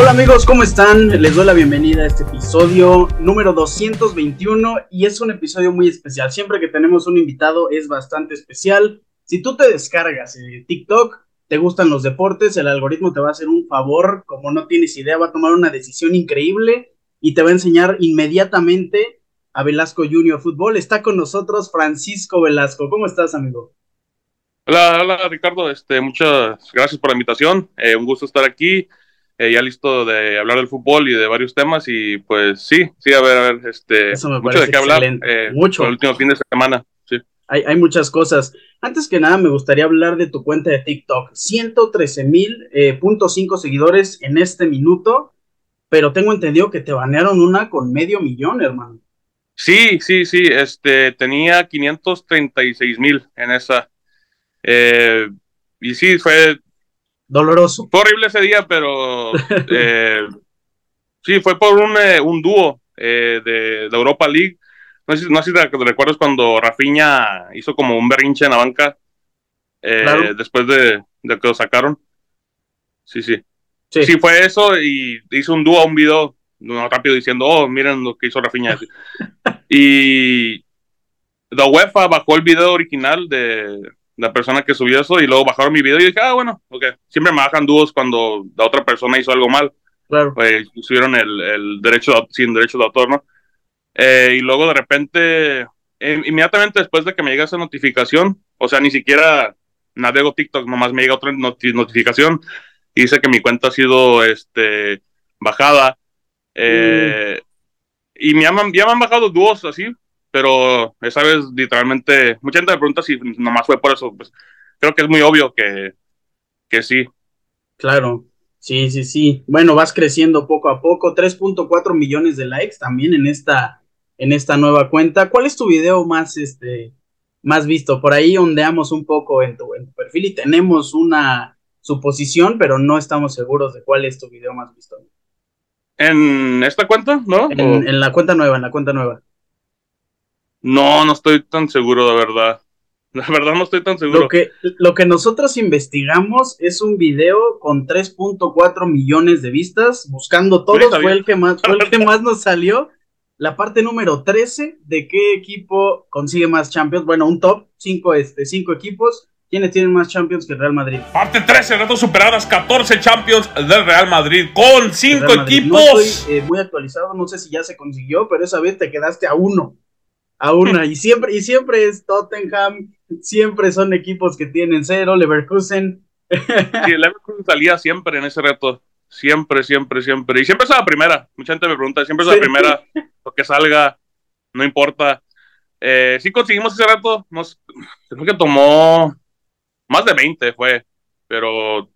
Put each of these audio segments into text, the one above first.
Hola amigos, ¿cómo están? Les doy la bienvenida a este episodio número 221 y es un episodio muy especial. Siempre que tenemos un invitado es bastante especial. Si tú te descargas en TikTok, te gustan los deportes, el algoritmo te va a hacer un favor, como no tienes idea, va a tomar una decisión increíble y te va a enseñar inmediatamente a Velasco Junior Fútbol. Está con nosotros Francisco Velasco. ¿Cómo estás, amigo? Hola, hola Ricardo, este, muchas gracias por la invitación, eh, un gusto estar aquí, eh, ya listo de hablar del fútbol y de varios temas y pues sí, sí, a ver, a ver, este, mucho de qué hablar, eh, mucho. el último fin de semana, sí. Hay, hay, muchas cosas. Antes que nada, me gustaría hablar de tu cuenta de TikTok. 113 mil eh, punto cinco seguidores en este minuto, pero tengo entendido que te banearon una con medio millón, hermano. Sí, sí, sí, este, tenía 536 mil en esa. Eh, y sí, fue doloroso. Fue horrible ese día, pero eh, sí, fue por un, eh, un dúo de, de, Europa League. No sé, no sé si te recuerdas cuando Rafinha hizo como un berrinche en la banca después de, de, que lo sacaron. Sí, sí, sí. Sí, fue eso y hizo un dúo, un video rápido diciendo, oh, miren lo que hizo Rafinha. y la UEFA bajó el video original de, la persona que subió eso y luego bajaron mi video y dije, ah, bueno, ok. Siempre me bajan dúos cuando la otra persona hizo algo mal. Claro. Pues subieron el, el derecho, sin derecho de autor, ¿no? Eh, y luego de repente, inmediatamente después de que me llega esa notificación, o sea, ni siquiera navego TikTok, nomás me llega otra notificación y dice que mi cuenta ha sido este, bajada. Eh, mm. Y me han, ya me han bajado dúos así, pero esa vez literalmente, mucha gente me pregunta si nomás fue por eso, pues creo que es muy obvio que, que sí. Claro, sí, sí, sí. Bueno, vas creciendo poco a poco, 3.4 millones de likes también en esta, en esta nueva cuenta. ¿Cuál es tu video más, este, más visto? Por ahí ondeamos un poco en tu, en tu perfil y tenemos una suposición, pero no estamos seguros de cuál es tu video más visto. ¿En esta cuenta? ¿No? en la cuenta nueva, en la cuenta nueva. No, no estoy tan seguro, de verdad. La verdad no estoy tan seguro. Lo que, lo que nosotros investigamos es un video con 3.4 millones de vistas, buscando todos, fue el, que más, fue el que más nos salió. La parte número 13 de qué equipo consigue más Champions. Bueno, un top, 5 este, cinco equipos. ¿Quiénes tienen más Champions que el Real Madrid? Parte 13, retos superadas, 14 Champions del Real Madrid con 5 equipos. No estoy eh, muy actualizado, no sé si ya se consiguió, pero esa vez te quedaste a uno a una. Y siempre, y siempre es Tottenham, siempre son equipos que tienen cero, Leverkusen. Sí, Leverkusen salía siempre en ese reto. Siempre, siempre, siempre. Y siempre es la primera. Mucha gente me pregunta, siempre es la primera. Lo que salga, no importa. Eh, sí conseguimos ese reto. Nos, creo que tomó más de 20 fue. Pero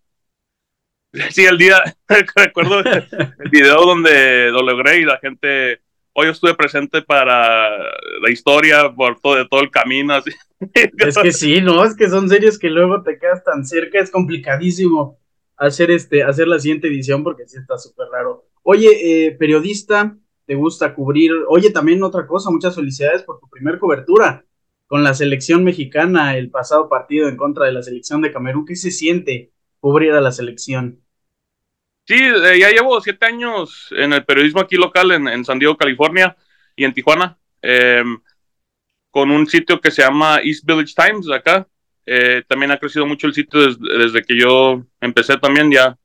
sí, el día, recuerdo el video donde lo logré y la gente hoy estuve presente para la historia por todo, el camino. Así. Es que sí, no, es que son series que luego te quedas tan cerca, es complicadísimo hacer este, hacer la siguiente edición porque sí está súper raro. Oye, eh, periodista, te gusta cubrir, oye, también otra cosa, muchas felicidades por tu primer cobertura con la selección mexicana, el pasado partido en contra de la selección de Camerún. ¿Qué se siente cubrir a la selección? Sí, eh, ya llevo siete años en el periodismo aquí local en, San Diego, California y en Tijuana, em, con un sitio que se llama East Village Times acá. Eh, también ha crecido mucho el sitio desde, que yo empecé también, ya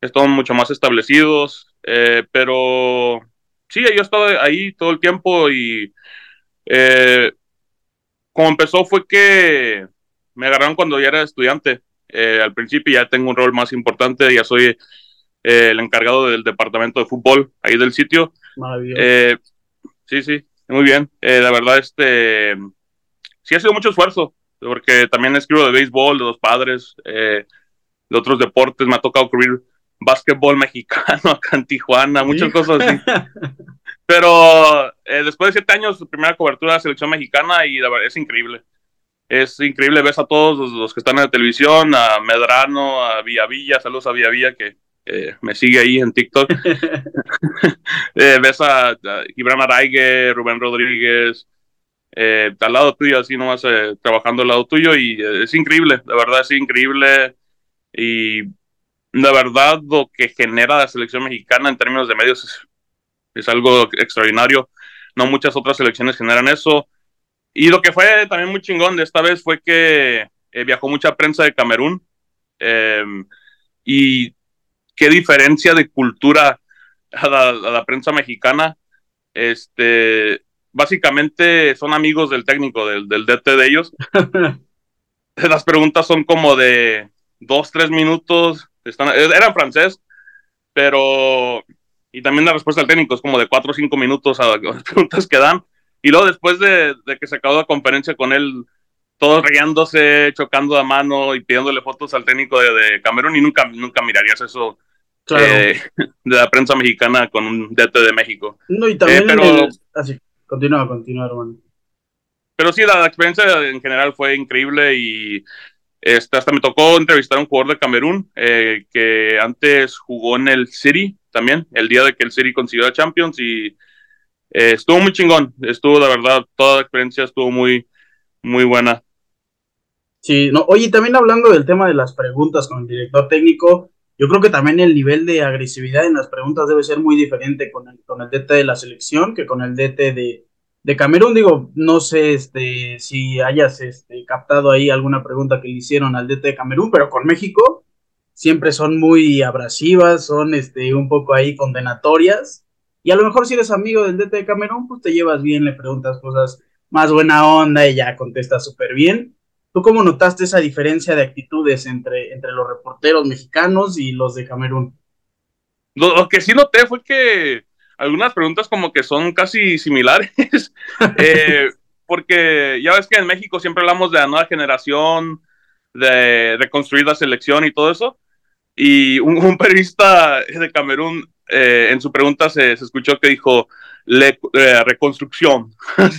están mucho más establecidos, eh, pero sí, yo he estado ahí todo el tiempo y como empezó fue que me agarraron cuando ya era estudiante. al principio ya tengo un rol más importante, ya soy eh, el encargado del departamento de fútbol ahí del sitio. Eh, sí, sí, muy bien. Eh, la verdad, este, sí ha sido mucho esfuerzo, porque también escribo de béisbol, de los padres, de otros deportes, me ha tocado cubrir básquetbol mexicano acá en Tijuana, muchas cosas así. Pero después de siete años, primera cobertura de la selección mexicana y la verdad es increíble. Es increíble, ves a todos los, los, que están en la televisión, a Medrano, a Villavilla, saludos a Villavilla, que eh, me sigue ahí en TikTok. eh, ves a, a Gibran Araigue, Rubén Rodríguez, eh, al lado tuyo, así nomás eh, trabajando al lado tuyo, y es increíble, de verdad es increíble. Y la verdad lo que genera la selección mexicana en términos de medios es, es algo extraordinario. No muchas otras selecciones generan eso. Y lo que fue también muy chingón de esta vez fue que eh, viajó mucha prensa de Camerún. Em, y qué diferencia de cultura a la, prensa mexicana. Este, básicamente son amigos del técnico, del, del DT de ellos. Las preguntas son como de dos, tres minutos. Están, eran francés, pero. Y también la respuesta del técnico es como de cuatro o cinco minutos a las preguntas que dan. Y luego, después de, de que se acabó la conferencia con él, todos riéndose, chocando a mano y pidiéndole fotos al técnico de, Camerún y nunca, nunca mirarías eso eh, de la prensa mexicana con un DT de México. No, y también... Eh, pero, así, continúa, continúa, hermano. Pero sí, la, experiencia en general fue increíble y este, hasta me tocó entrevistar a un jugador de Camerún eh, que antes jugó en el City también, el día de que el City consiguió la Champions y estuvo muy chingón, estuvo la verdad, toda la experiencia estuvo muy, muy buena. Sí, no, oye, también hablando del tema de las preguntas con el director técnico, yo creo que también el nivel de agresividad en las preguntas debe ser muy diferente con el, con el DT de la selección que con el DT de, de Camerún. Digo, no sé este, si hayas este, captado ahí alguna pregunta que le hicieron al DT de Camerún, pero con México siempre son muy abrasivas, son este, un poco ahí condenatorias. Y a lo mejor si eres amigo del DT de Camerún, pues te llevas bien, le preguntas cosas más buena onda y ya contesta súper bien. ¿Tú cómo notaste esa diferencia de actitudes entre, entre los reporteros mexicanos y los de Camerún? Lo, que sí noté fue que algunas preguntas como que son casi similares, eh, porque ya ves que en México siempre hablamos de la nueva generación, de reconstruir la selección y todo eso, y un, periodista de Camerún eh, en su pregunta se, escuchó que dijo, eh, reconstrucción.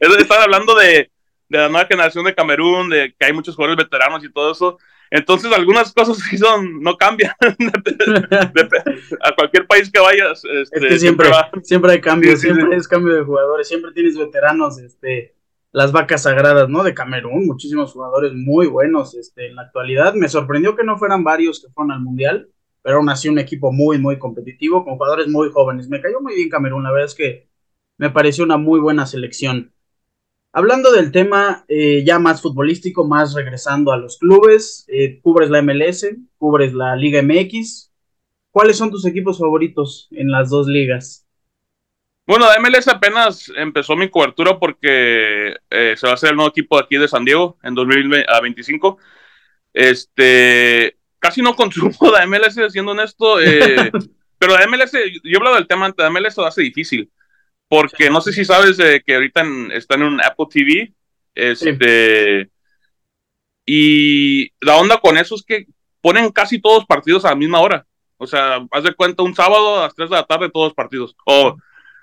Están hablando de, de la nueva generación de Camerún, de que hay muchos jugadores veteranos y todo eso. Entonces, algunas cosas sí son, no cambian. a cualquier país que vayas. Este, siempre, siempre, hay cambios, siempre es cambio de jugadores, siempre tienes veteranos, este, las vacas sagradas, ¿no? De Camerún, muchísimos jugadores muy buenos este, en la actualidad. Me sorprendió que no fueran varios que fueron al Mundial, pero aún así un equipo muy, muy competitivo, con jugadores muy jóvenes. Me cayó muy bien Camerún, la verdad es que me pareció una muy buena selección. Hablando del tema eh, ya más futbolístico, más regresando a los clubes, eh, cubres la MLS, cubres la Liga MX. ¿Cuáles son tus equipos favoritos en las dos ligas? Bueno, la MLS apenas empezó mi cobertura porque eh, se va a hacer el nuevo equipo de aquí de San Diego en 2025. Este, casi no consumo la MLS, siendo honesto, pero la MLS, yo he hablado del tema de la MLS, lo hace difícil porque no sé si sabes que ahorita están en un Apple TV. Este, Y la onda con eso es que ponen casi todos partidos a la misma hora. O sea, haz de cuenta un sábado a las 3 de la tarde todos partidos. O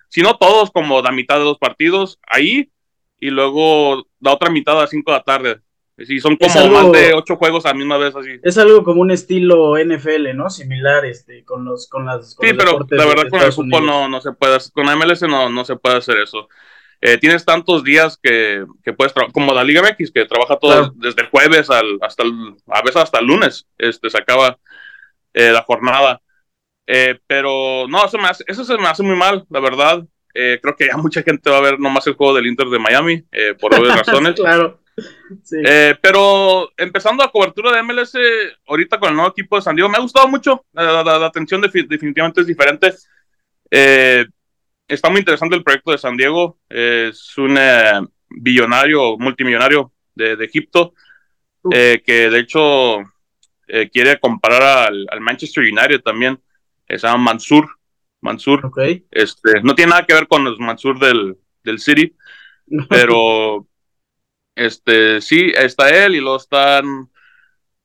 si no todos, como la mitad de los partidos ahí. Y luego la otra mitad a las 5 de la tarde. Sí, son como más de ocho juegos a la misma vez así. Es algo como un estilo NFL, ¿no? Similar este, con los con las Sí, pero la verdad con el fútbol no, no se puede hacer, con MLS no, no se puede hacer eso. Eh, tienes tantos días que, que puedes trabajar, como la Liga MX, que trabaja todo desde el jueves al, hasta el, a veces hasta el lunes, este, se acaba eh, la jornada. Eh, pero no, eso, me hace, eso se me hace muy mal, la verdad. creo que ya mucha gente va a ver nomás el juego del Inter de Miami, por obvias razones. claro. Eh, pero empezando la cobertura de MLS, ahorita con el nuevo equipo de San Diego, me ha gustado mucho. La, atención definitivamente es diferente. Eh, está muy interesante el proyecto de San Diego. es un eh, billonario, multimillonario de, Egipto, que de hecho quiere comparar al, Manchester United también. se llama Mansur. Mansur. Este, no tiene nada que ver con los Mansur del, del City, pero este, sí, está él y luego están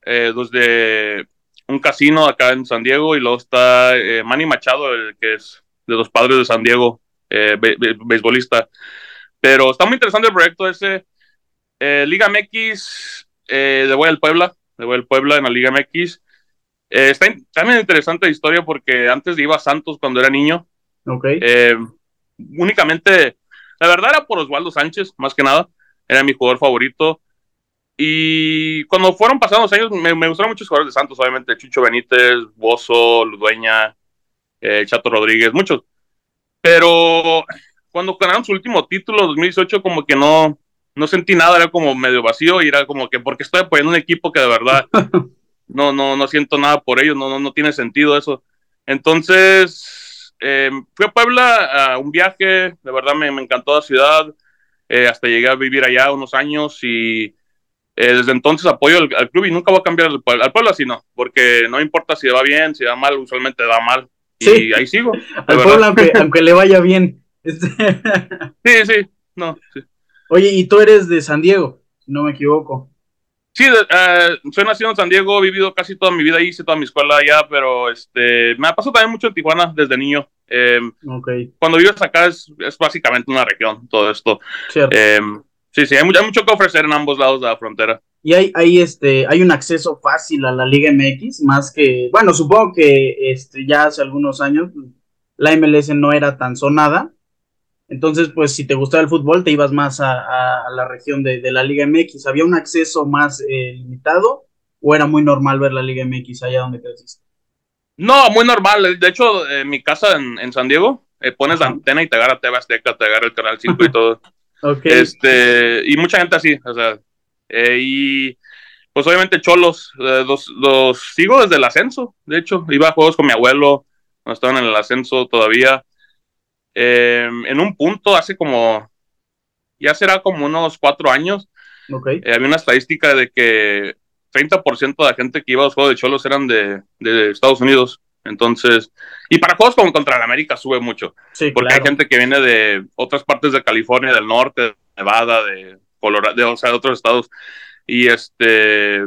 eh, los de un casino acá en San Diego y luego está eh, Manny Machado, el que es de los padres de San Diego, eh, beisbolista. Pero está muy interesante el proyecto ese. Liga MX, de voy al Puebla, de voy al Puebla en la Liga MX. está también interesante la historia porque antes iba a Santos cuando era niño. Ok. únicamente, la verdad era por Osvaldo Sánchez, más que nada era mi jugador favorito. Y cuando fueron pasando los años, me, me gustaron muchos jugadores de Santos, obviamente, Chucho Benítez, Bozo, Ludueña, eh, Chato Rodríguez, muchos. Pero cuando ganaron su último título, 2018, como que no, no sentí nada, era como medio vacío y era como que, porque estoy apoyando un equipo que de verdad no, no, no siento nada por ellos, no, no, no tiene sentido eso. Entonces, eh, fui a Puebla a un viaje, de verdad me, me encantó la ciudad, eh, hasta llegué a vivir allá unos años y eh, desde entonces apoyo al, club y nunca voy a cambiar al, al pueblo así, no, porque no importa si va bien, si va mal, usualmente va mal. Y ahí sigo. Al pueblo, aunque, aunque, le vaya bien. sí, sí, no. Sí. Oye, y tú eres de San Diego, si no me equivoco. Sí, uh, soy nacido en San Diego, he vivido casi toda mi vida ahí, hice toda mi escuela allá, pero este, me ha pasado también mucho en Tijuana desde niño. Eh, okay. Cuando vives acá es, es, básicamente una región, todo esto. Eh, Sí, sí, hay mucho, hay mucho, que ofrecer en ambos lados de la frontera. Y hay, hay, este, hay un acceso fácil a la Liga MX, más que, bueno, supongo que este, ya hace algunos años la MLS no era tan sonada. Entonces, pues si te gustaba el fútbol, te ibas más a, a, la región de, de, la Liga MX. ¿Había un acceso más eh, limitado o era muy normal ver la Liga MX allá donde creciste? No, muy normal. De hecho, en mi casa en, en San Diego, eh, pones la antena y te agarra TV Azteca, te agarra el Canal 5 y todo. Okay. Este, y mucha gente así, o sea, eh, y pues obviamente Cholos, eh, los, los, sigo desde el ascenso, de hecho, iba a juegos con mi abuelo, no estaban en el ascenso todavía. Eh, en un punto, hace como, ya será como unos cuatro años, okay. Eh, había una estadística de que 30% de la gente que iba a los juegos de Cholos eran de, de Estados Unidos. Entonces, y para juegos como contra el América sube mucho. Sí, porque claro. hay gente que viene de otras partes de California, del norte, de Nevada, de Colorado, de, o sea, de otros estados. Y este,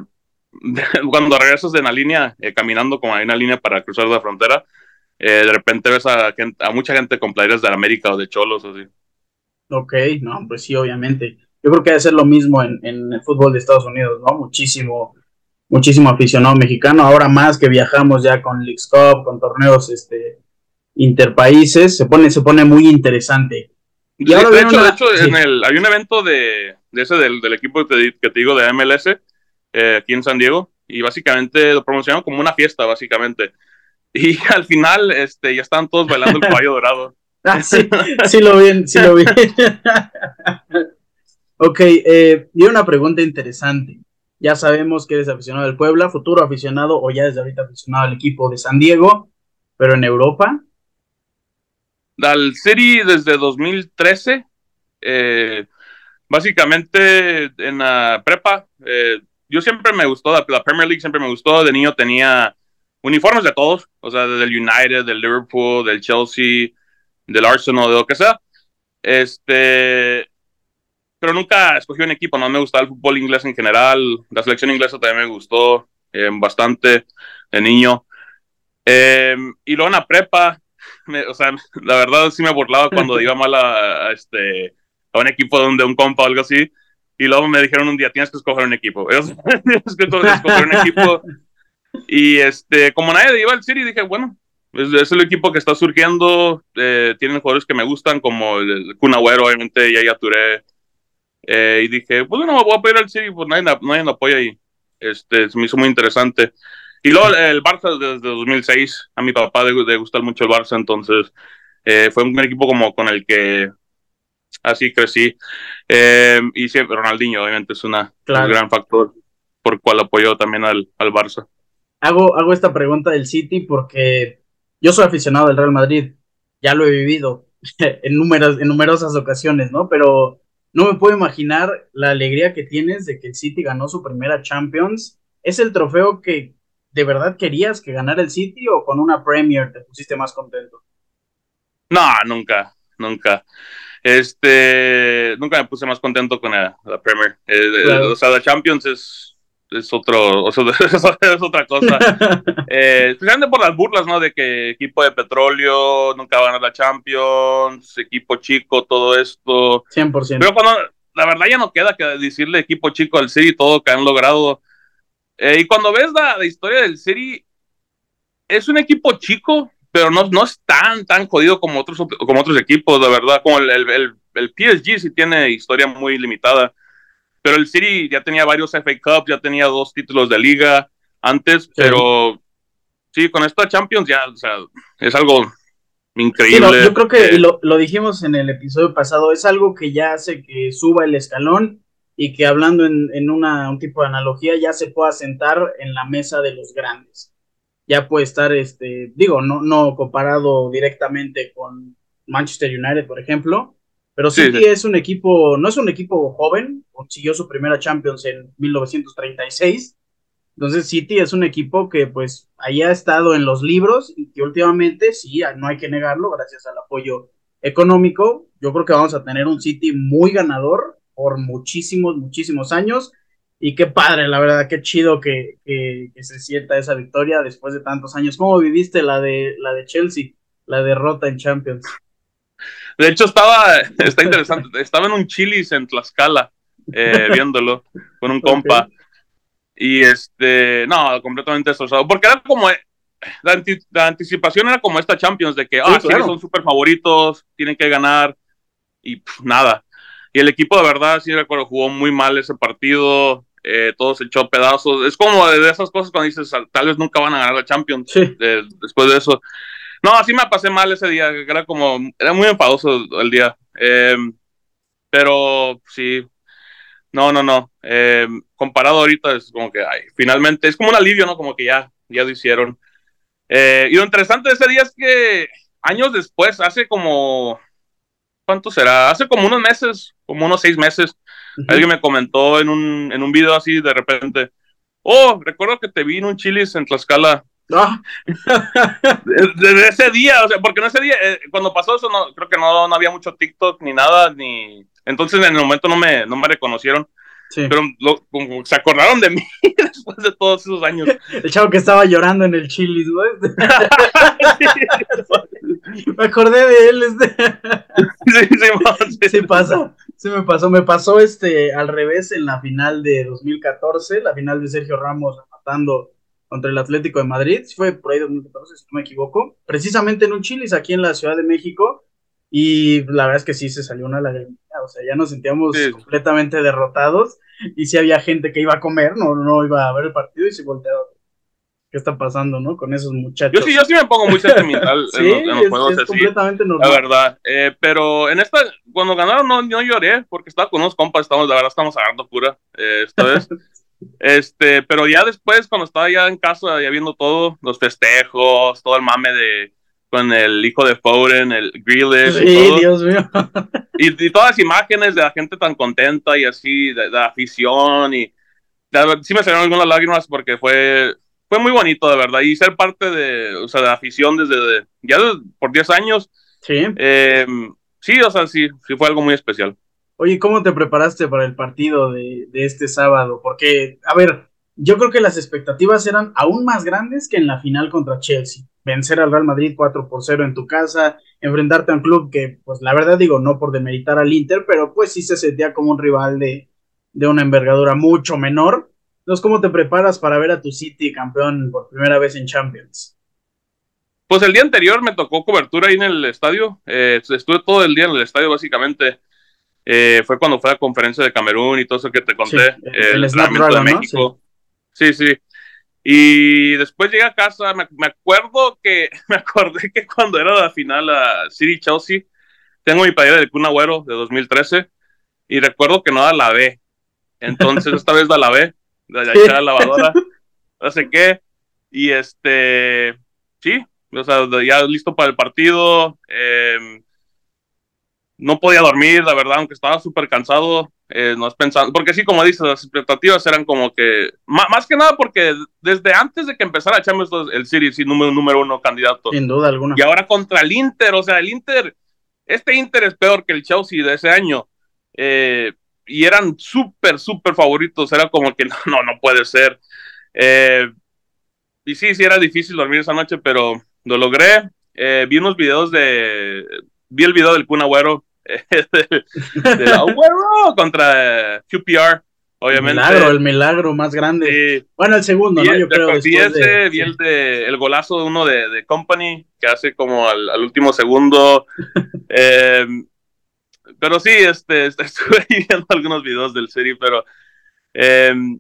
cuando regresas de la línea, eh, caminando como hay una línea para cruzar la frontera, eh, de repente ves a, gente, a, mucha gente con playeras de América o de Cholos, así. Ok, no, pues sí, obviamente. Yo creo que debe ser lo mismo en, en el fútbol de Estados Unidos, ¿no? Muchísimo muchísimo aficionado mexicano, ahora más que viajamos ya con Leagues Cup, con torneos este, interpaíses, se pone, se pone muy interesante. Y ahora de, hecho, una... de hecho, sí. en el, hay un evento de, de ese del, del, equipo que te, que te, digo de MLS eh, aquí en San Diego y básicamente lo promocionaron como una fiesta, básicamente. Y al final este, ya estaban todos bailando el caballo dorado. Ah, sí, sí lo vi, sí lo vi. ok, eh, y una pregunta interesante. Ya sabemos que eres aficionado del Puebla, futuro aficionado o ya desde ahorita aficionado al equipo de San Diego, pero en Europa. Al City desde 2013, eh, básicamente en la prepa, eh, yo siempre me gustó, la, la, Premier League siempre me gustó, de niño tenía uniformes de todos, o sea, del United, del Liverpool, del Chelsea, del Arsenal, de lo que sea. Este, pero nunca escogí un equipo, no me gustaba el fútbol inglés en general, la selección inglesa también me gustó eh, bastante de niño. Eh, y luego en la prepa, me, o sea, la verdad sí me burlaba cuando iba mal a, a, este, a un equipo de un, de un compa o algo así, y luego me dijeron un día, tienes que escoger un equipo, tienes que escoger un equipo, y este, como nadie iba al City, dije, bueno, es, es, el equipo que está surgiendo, eh, tienen jugadores que me gustan, como el, el Kun Agüero, obviamente, Yaya Touré, eh, y dije, pues no, voy a apoyar al City, pues nadie, nadie me apoya ahí. Este, se me hizo muy interesante. Y luego el Barça desde 2006, a mi papá le, le gusta mucho el Barça, entonces eh, fue un equipo como con el que así crecí. Eh, y siempre Ronaldinho, obviamente, es una, claro. un gran factor por cual apoyó también al, al Barça. Hago, hago esta pregunta del City porque yo soy aficionado del Real Madrid, ya lo he vivido en, numeros, en numerosas ocasiones, ¿no? Pero no me puedo imaginar la alegría que tienes de que el City ganó su primera Champions. ¿Es el trofeo que de verdad querías que ganara el City o con una Premier te pusiste más contento? No, nunca, nunca. Este, nunca me puse más contento con la, la Premier. Eh, claro. O sea, la Champions es, es otro, es otra cosa. eh, especialmente por las burlas, ¿no? De que equipo de petróleo nunca va a ganar la Champions, equipo chico, todo esto. 100%. Pero cuando, la verdad ya no queda que decirle equipo chico al City todo que han logrado. Eh, y cuando ves la, la, historia del City, es un equipo chico, pero no, no es tan, tan jodido como otros, como otros equipos, la verdad. Como el, el, el, el PSG sí tiene historia muy limitada. Pero el City ya tenía varios FA Cup, ya tenía dos títulos de liga antes, pero sí, con esta Champions ya, o sea, es algo increíble. yo creo que lo, lo, dijimos en el episodio pasado, es algo que ya hace que suba el escalón y que hablando en, en una, un tipo de analogía ya se pueda sentar en la mesa de los grandes. Ya puede estar, este, digo, no, no comparado directamente con Manchester United, por ejemplo, pero City es un equipo, no es un equipo joven, consiguió su primera Champions en 1936. Entonces City es un equipo que pues ahí ha estado en los libros y que últimamente sí, no hay que negarlo, gracias al apoyo económico, yo creo que vamos a tener un City muy ganador por muchísimos, muchísimos años. Y qué padre, la verdad, qué chido que, que, se sienta esa victoria después de tantos años. ¿Cómo viviste la de, la de Chelsea, la derrota en Champions? De hecho, estaba, está interesante, estaba en un Chili's en Tlaxcala, eh, viéndolo, con un compa. Y este, no, completamente destrozado, porque era como, la, anticipación era como esta Champions, de que, ah, sí, son súper favoritos, tienen que ganar, y nada. Y el equipo, de verdad, sí recuerdo, jugó muy mal ese partido, eh, todo se echó pedazos. Es como de esas cosas cuando dices, tal vez nunca van a ganar la Champions después de eso. No, así me pasé mal ese día, era como, era muy enfadoso el día. Em, pero sí, no, no, no. Em, comparado ahorita es como que, ay, finalmente, es como un alivio, ¿no? Como que ya, ya lo hicieron. Eh, y lo interesante de ese día es que años después, hace como ¿cuánto será? Hace como unos meses, como unos seis meses, alguien me comentó en un, en un video así de repente, oh, recuerdo que te vi en un chilis en Tlaxcala. Ah. Desde ese día, o sea, porque en ese día, eh, cuando pasó eso, no, creo que no, no había mucho TikTok ni nada, ni... Entonces en el momento no me, no me reconocieron. Pero se acordaron de mí después de todos esos años. El chavo que estaba llorando en el chilis, güey. me acordé de él. Este. Sí, sí, sí, pasa. Sí me pasó. Me pasó este al revés en la final de 2014, la final de Sergio Ramos matando contra el Atlético de Madrid. Fue por ahí 2014, si no me equivoco. Precisamente en un chilis aquí en la Ciudad de México. Y la verdad es que sí se salió una lágrima. O sea, ya nos sentíamos completamente derrotados y si había gente que iba a comer, no, no iba a ver el partido y se volteaba. ¿Qué está pasando, no? Con esos muchachos. Yo sí, yo sí me pongo muy sentimental en, los, juegos es completamente normal. La verdad. Eh, pero en esta, cuando ganaron, no, no lloré porque estaba con unos compas, estamos, la verdad, estamos agarrando pura eh, esta vez. este, pero ya después, cuando estaba ya en casa, ya viendo todo, los festejos, todo el mame de con el hijo de Foden, el Grealish. Sí, y Dios mío. Y, todas las imágenes de la gente tan contenta y así, de, la afición. Y sí me salieron algunas lágrimas porque fue, fue muy bonito, de verdad. Y ser parte de, o sea, de la afición desde ya por 10 años. Sí. Em, sí, o sea, sí, sí fue algo muy especial. Oye, ¿cómo te preparaste para el partido de, este sábado? Porque, a ver, yo creo que las expectativas eran aún más grandes que en la final contra Chelsea. Vencer al Real Madrid 4 por 0 en tu casa, enfrentarte a un club que, pues la verdad digo, no por demeritar al Inter, pero pues sí se sentía como un rival de, de una envergadura mucho menor. Entonces, ¿cómo te preparas para ver a tu City campeón por primera vez en Champions? Pues el día anterior me tocó cobertura ahí en el estadio. Eh, estuve todo el día en el estadio, básicamente. Eh, fue cuando fue a la conferencia de Camerún y todo eso que te conté. el, el de México. Sí, sí. Y después llegué a casa, me, acuerdo que, me acordé que cuando era la final a City Chelsea, tengo mi playera de Kun Agüero de 2013 y recuerdo que no la lavé. Entonces esta vez la lavé, la eché a la lavadora, no sé qué. Y este, sí, o sea, ya listo para el partido. Eh, no podía dormir, la verdad, aunque estaba súper cansado. Eh, no es pensando, porque sí, como dices, las expectativas eran como que, más, que nada porque desde antes de que empezara Champions, el City sí, número, número uno candidato. Sin duda alguna. Y ahora contra el Inter, o sea, el Inter, este Inter es peor que el Chelsea de ese año. Eh, y eran súper, súper favoritos, era como que no, no, puede ser. Eh, y sí, sí, era difícil dormir esa noche, pero lo logré. vi unos videos de, vi el video del Kun Agüero de la contra QPR, obviamente. El milagro, el milagro más grande. bueno, el segundo, ¿no? Yo creo. Vi ese, vi el, de, el golazo de uno de, de Company, que hace como al, al último segundo. eh, pero sí, este, estuve viendo algunos videos del serie, pero Em,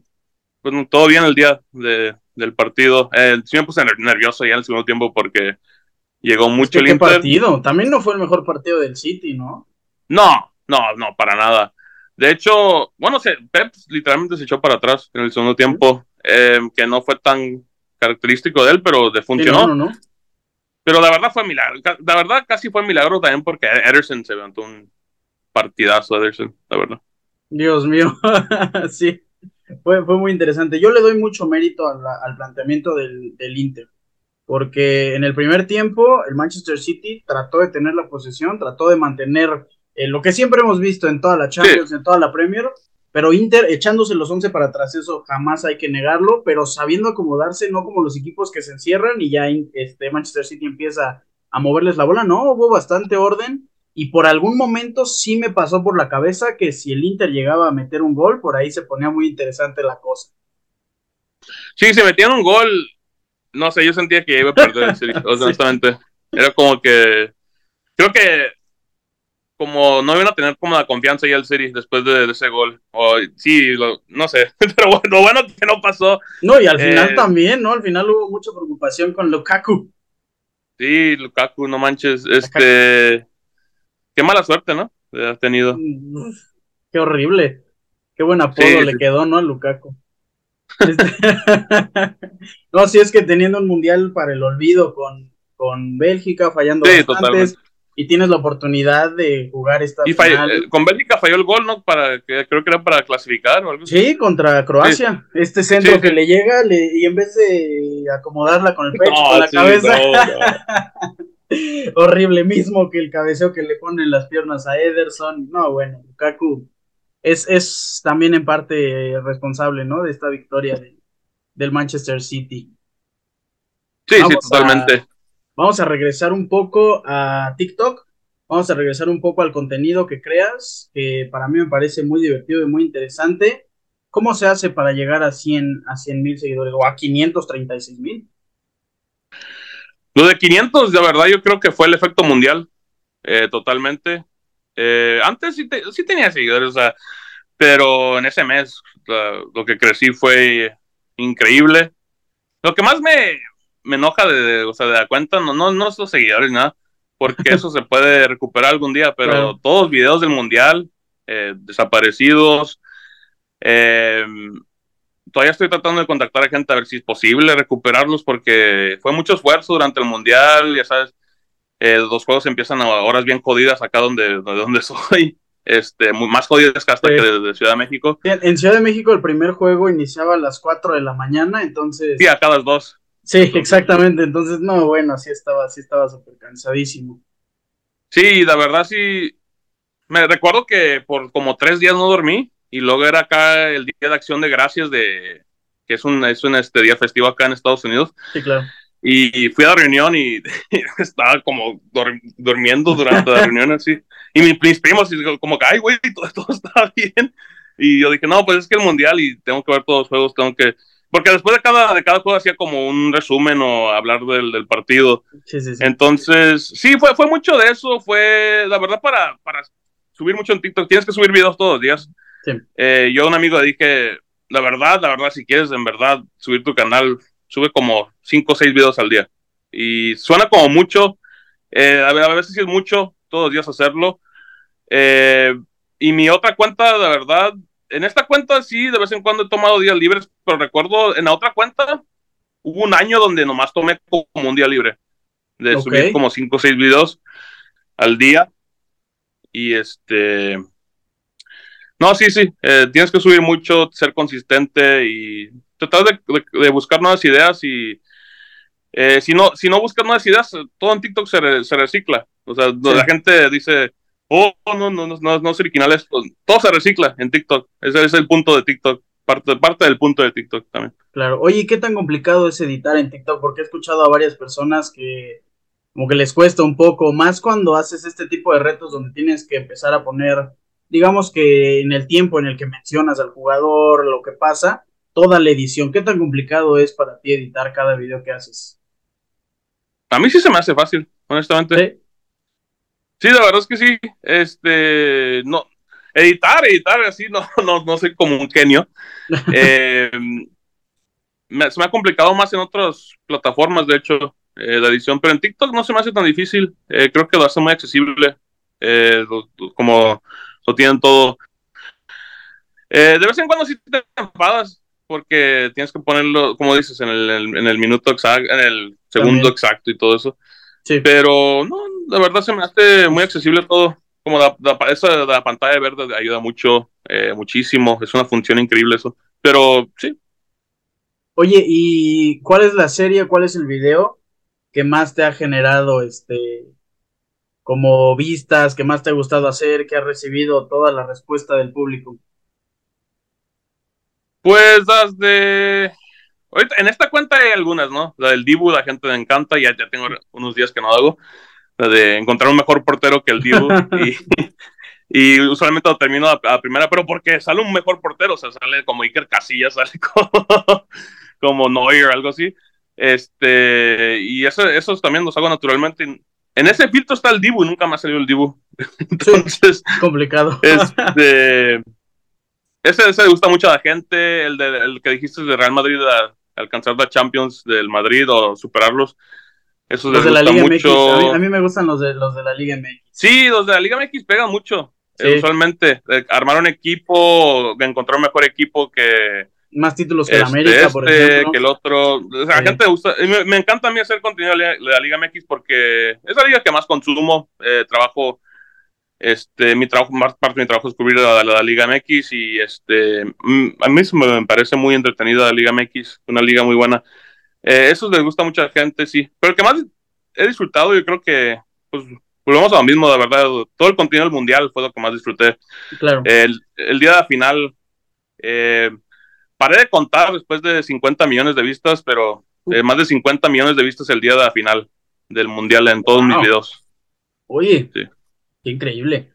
pues todo bien el día del partido. Eh, sí me puse nervioso ya en el segundo tiempo porque llegó mucho el partido? También no fue el mejor partido del City, ¿no? No, no, no, para nada. De hecho, bueno, se, Pep literalmente se echó para atrás en el segundo tiempo, em, que no fue tan característico de él, pero de funcionó. no, no, Pero la verdad fue milagro. La verdad casi fue milagro también porque Ederson se levantó un partidazo, Ederson, la verdad. Dios mío, sí, fue, fue muy interesante. Yo le doy mucho mérito al planteamiento del, del Inter porque en el primer tiempo el Manchester City trató de tener la posesión, trató de mantener eh, lo que siempre hemos visto en toda la Champions, en toda la Premier, pero Inter echándose los 11 para atrás, eso jamás hay que negarlo, pero sabiendo acomodarse, no como los equipos que se encierran y ya este, Manchester City empieza a moverles la bola, no, hubo bastante orden y por algún momento sí me pasó por la cabeza que si el Inter llegaba a meter un gol, por ahí se ponía muy interesante la cosa. Sí, se metían un gol, no sé, yo sentía que iba a perder el serie, honestamente. Era como que, creo que como no iban a tener como la confianza ya el series después de, ese gol. O, sí, no sé, pero bueno, lo bueno que no pasó. No, y al final eh, también, ¿no? Al final hubo mucha preocupación con Lukaku. Sí, Lukaku, no manches, este... Qué mala suerte, ¿no? Has tenido. Qué horrible. Qué buen apodo le quedó, ¿no? A Lukaku. Este, no, sí es que teniendo un mundial para el olvido con, con Bélgica, fallando sí, bastantes, y tienes la oportunidad de jugar esta y final. Eh, con Bélgica falló el gol, ¿no? Para que creo que era para clasificar o algo así. Sí, contra Croacia. Este centro que le llega y en vez de acomodarla con el pecho, con la cabeza. horrible mismo que el cabeceo que le ponen las piernas a Ederson. No, bueno, Lukaku es, es también en parte responsable, ¿no? De esta victoria del Manchester City. Sí, sí, totalmente. Vamos a regresar un poco a TikTok. Vamos a regresar un poco al contenido que creas, que para mí me parece muy divertido y muy interesante. ¿Cómo se hace para llegar a 100 a 100 mil seguidores o a 536 mil? Lo de 500, de verdad, yo creo que fue el efecto mundial, eh, totalmente. Eh, antes sí, sí, tenía seguidores, o sea, pero en ese mes lo que crecí fue increíble. Lo que más me, me enoja de, o sea, de la cuenta, no, no, no los seguidores, nada, porque eso se puede recuperar algún día, pero todos los videos del mundial, eh, desaparecidos, eh, todavía estoy tratando de contactar a gente a ver si es posible recuperarlos, porque fue mucho esfuerzo durante el mundial, ya sabes, eh, los juegos empiezan a horas bien jodidas acá donde, donde soy. Este, más jodidas que hasta que de, Ciudad de México. En Ciudad de México el primer juego iniciaba a las 4 de la mañana, entonces... Sí, acá a las 2. Sí, exactamente. Entonces, no, bueno, sí estaba, sí estaba súper cansadísimo. Sí, la verdad sí. Me recuerdo que por como tres días no dormí y luego era acá el Día de Acción de Gracias de que es un, es un este día festivo acá en Estados Unidos. Sí, claro. Y fui a la reunión y, estaba como durmiendo durante la reunión así. Y mis, primos como que, ay, güey, todo, todo está bien. Y yo dije, no, pues es que el mundial y tengo que ver todos los juegos, tengo que porque después de cada, de cada juego hacía como un resumen o hablar del, del partido. Sí, sí, sí. Entonces, sí, fue, fue mucho de eso. Fue, la verdad, para, para subir mucho en TikTok, tienes que subir videos todos los días. Eh, yo a un amigo le dije, la verdad, la verdad, si quieres en verdad subir tu canal, sube como 5 o 6 videos al día. Y suena como mucho, eh, a, veces sí es mucho, todos los días hacerlo. Eh, y mi otra cuenta, la verdad, en esta cuenta sí, de vez en cuando he tomado días libres, pero recuerdo en la otra cuenta hubo un año donde nomás tomé como un día libre, de subir como 5 o 6 videos al día. Y este... No, sí, sí, eh, tienes que subir mucho, ser consistente y tratar de, buscar nuevas ideas y eh, si, no, si no buscas nuevas ideas, todo en TikTok se, se recicla. O sea, la gente dice, Oh, no, no, no, no, no es original, todo se recicla en TikTok. Ese es el punto de TikTok, parte, parte del punto de TikTok también. Claro, oye, ¿qué tan complicado es editar en TikTok? Porque he escuchado a varias personas que como que les cuesta un poco, más cuando haces este tipo de retos donde tienes que empezar a poner, digamos que en el tiempo en el que mencionas al jugador, lo que pasa, toda la edición. ¿Qué tan complicado es para ti editar cada video que haces? A mí sí se me hace fácil, honestamente. Sí, la verdad es que sí. Este, no, editar, editar, así, no, no, no soy como un genio. Eh, se me ha complicado más en otras plataformas, de hecho, eh, la edición, pero en TikTok no se me hace tan difícil. Eh, creo que lo hace muy accesible, como lo tienen todo. de vez en cuando sí te enfadas, porque tienes que ponerlo, como dices, en el, en el minuto exacto, en el segundo exacto y todo eso. Sí. Pero no, la verdad se me hace muy accesible todo. Como la, esa, la pantalla verde ayuda mucho, eh, muchísimo. Es una función increíble eso. Pero sí. Oye, ¿y cuál es la serie, cuál es el video que más te ha generado este como vistas, que más te ha gustado hacer, que ha recibido toda la respuesta del público? Pues las de. en esta cuenta hay algunas, ¿no? La del Dibu, la gente le encanta, ya, ya tengo unos días que no hago. La de encontrar un mejor portero que el Dibu. y, usualmente lo termino a, primera, pero porque sale un mejor portero, o sea, sale como Iker Casillas, sale como, como Neuer, algo así. Este, y eso, esos también los hago naturalmente. En ese filtro está el Dibu, nunca más salió el Dibu. Entonces, complicado. Este, ese, ese le gusta mucho a la gente, el, de, el que dijiste de Real Madrid, a, alcanzar la Champions del Madrid o superarlos. Eso los de la Liga mucho. MX. A mí, me gustan los de, los de la Liga MX. Sí, los de la Liga MX pegan mucho. Eh, usualmente, eh, armar un equipo, encontrar un mejor equipo que. Más títulos que la este, América, por este, ejemplo. Que el otro. O sea, la gente gusta. Me, me, encanta a mí hacer contenido de la, Liga MX porque es la liga que más consumo. Eh, trabajo este, mi trabajo, más parte de mi trabajo es cubrir la, la, Liga MX y este, mm, a mí me parece muy entretenida la Liga MX, una liga muy buena. Eh, eso les gusta a mucha gente, sí. Pero el que más he disfrutado, yo creo que, pues, volvemos a lo mismo, de verdad. Todo el contenido del mundial fue lo que más disfruté. Claro. El, el día de la final, eh, paré de contar después de 50 millones de vistas, pero eh, más de 50 millones de vistas el día de la final del mundial en todos mis videos. Oye, sí increíble.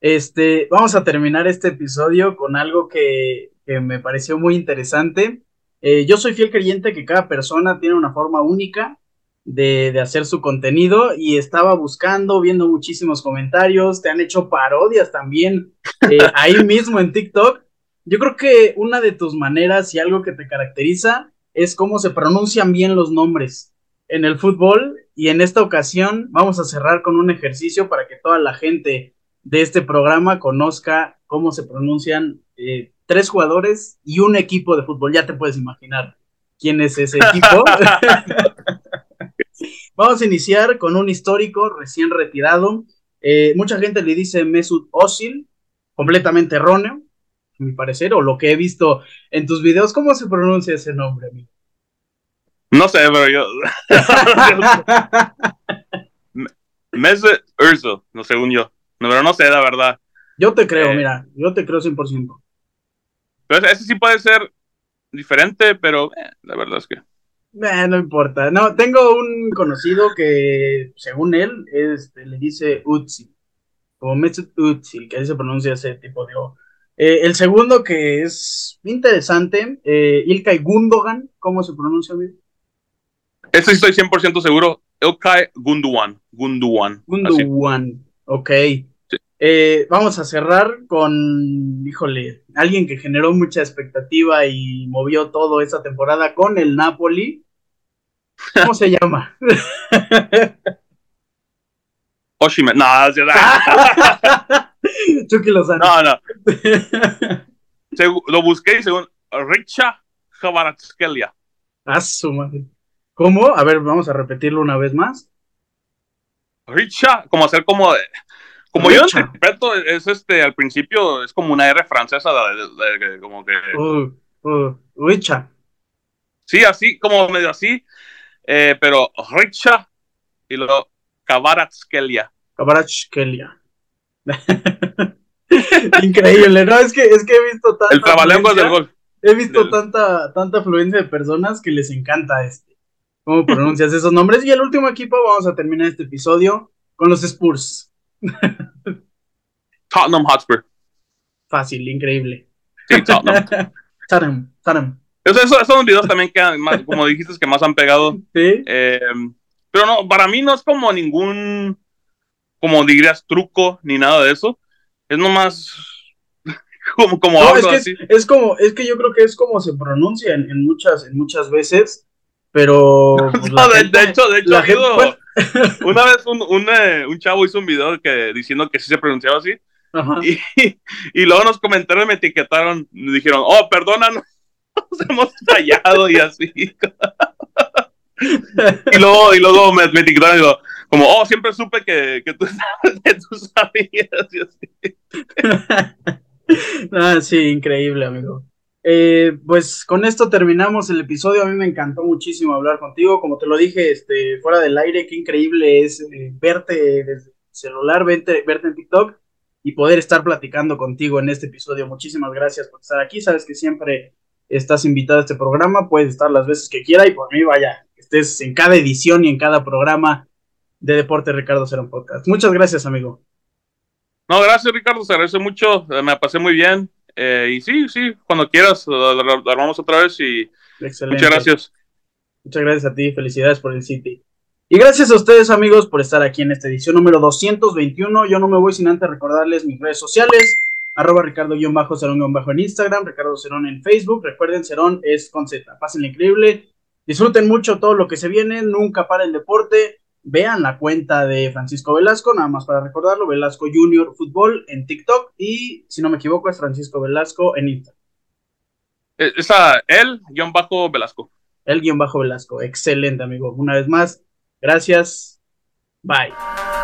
Este, vamos a terminar este episodio con algo que, me pareció muy interesante. Eh, yo soy fiel creyente que cada persona tiene una forma única de, hacer su contenido y estaba buscando, viendo muchísimos comentarios, te han hecho parodias también eh, ahí mismo en TikTok. Yo creo que una de tus maneras y algo que te caracteriza es cómo se pronuncian bien los nombres en el fútbol y en esta ocasión vamos a cerrar con un ejercicio para que toda la gente de este programa conozca cómo se pronuncian eh, tres jugadores y un equipo de fútbol. Ya te puedes imaginar quién es ese equipo. vamos a iniciar con un histórico recién retirado. Eh, mucha gente le dice Mesut Özil, completamente erróneo, a mi parecer, o lo que he visto en tus videos. ¿Cómo se pronuncia ese nombre, amigo? No sé, pero yo. Mesut Urso, no según yo. No, pero no sé, la verdad. Yo te creo, eh, mira, yo te creo 100%. Pero ese sí puede ser diferente, pero eh, la verdad es que. Eh, no importa. No, tengo un conocido que, según él, este, le dice Utsi. Como Mesut Utsi, que ahí se pronuncia ese tipo de el segundo que es interesante, Ilkay Gundogan, ¿cómo se pronuncia? bien? Eso sí estoy 100% seguro. Ilkay Gunduan. Gunduan. Gunduan. Ok. Eh, vamos a cerrar con, híjole, alguien que generó mucha expectativa y movió todo esa temporada con el Napoli. ¿Cómo se llama? Oshime. No, Chucky Lozano. No, no. lo busqué y según Richa Javaratskelia. Ah, su madre. ¿Cómo? A ver, vamos a repetirlo una vez más. Richa, como hacer como como yo interpreto, es este, al principio es como una R francesa, como que. Uh, uh, Richa. Sí, así, como medio así, eh, pero Richa y luego Kabaratskelia. Kabaratskelia. Increíble, ¿no? Es que, es que he visto tanta. El trabalenguas del gol. He visto tanta, tanta afluencia de personas que les encanta este cómo pronuncias esos nombres. Y el último equipo, vamos a terminar este episodio con los Spurs. Tottenham Hotspur. Fácil, increíble. Sí, Tottenham. Tottenham, Tottenham. Esos son videos también que, como dijiste, que más han pegado. Sí. Eh, pero no, para mí no es como ningún, como dirías, truco ni nada de eso. Es nomás como, como no, es que Es, como, es que yo creo que es como se pronuncia en, muchas, en muchas veces, pero. Pues, no, de, hecho, de hecho, una vez un, un, eh, un, chavo hizo un video que, diciendo que sí se pronunciaba así. Y, y, luego nos comentaron, me etiquetaron, me dijeron, oh, perdónanos, nos hemos fallado y así. y luego, y luego me, me etiquetaron y digo, como, oh, siempre supe que, que tú, que tú sabías y así. ah, sí, increíble, amigo. Eh, pues con esto terminamos el episodio. A mí me encantó muchísimo hablar contigo. Como te lo dije, este, fuera del aire, qué increíble es eh, verte desde el celular, verte, verte en TikTok y poder estar platicando contigo en este episodio. Muchísimas gracias por estar aquí. Sabes que siempre estás invitado a este programa. Puedes estar las veces que quiera y por mí, vaya, estés en cada edición y en cada programa de Deporte Ricardo Cerón Podcast. Muchas gracias, amigo. No, gracias, Ricardo. Se agradece mucho. Me pasé muy bien. Eh, y sí, sí, cuando quieras, lo armamos otra vez y muchas gracias. Muchas gracias a ti, felicidades por el City. Y gracias a ustedes, amigos, por estar aquí en esta edición número 221. Yo no me voy sin antes recordarles mis redes sociales, arroba ricardo-cerón- en Instagram, Ricardo Cerón en Facebook. Recuerden, Cerón es con Z. Pásenle increíble. Disfruten mucho todo lo que se viene. Nunca para el deporte vean la cuenta de Francisco Velasco, nada más para recordarlo, Velasco Junior Fútbol en TikTok y, si no me equivoco, es Francisco Velasco en Instagram. Eh, Esa, el guion bajo Velasco. El guion bajo Velasco, excelente amigo. Una vez más, gracias. Bye.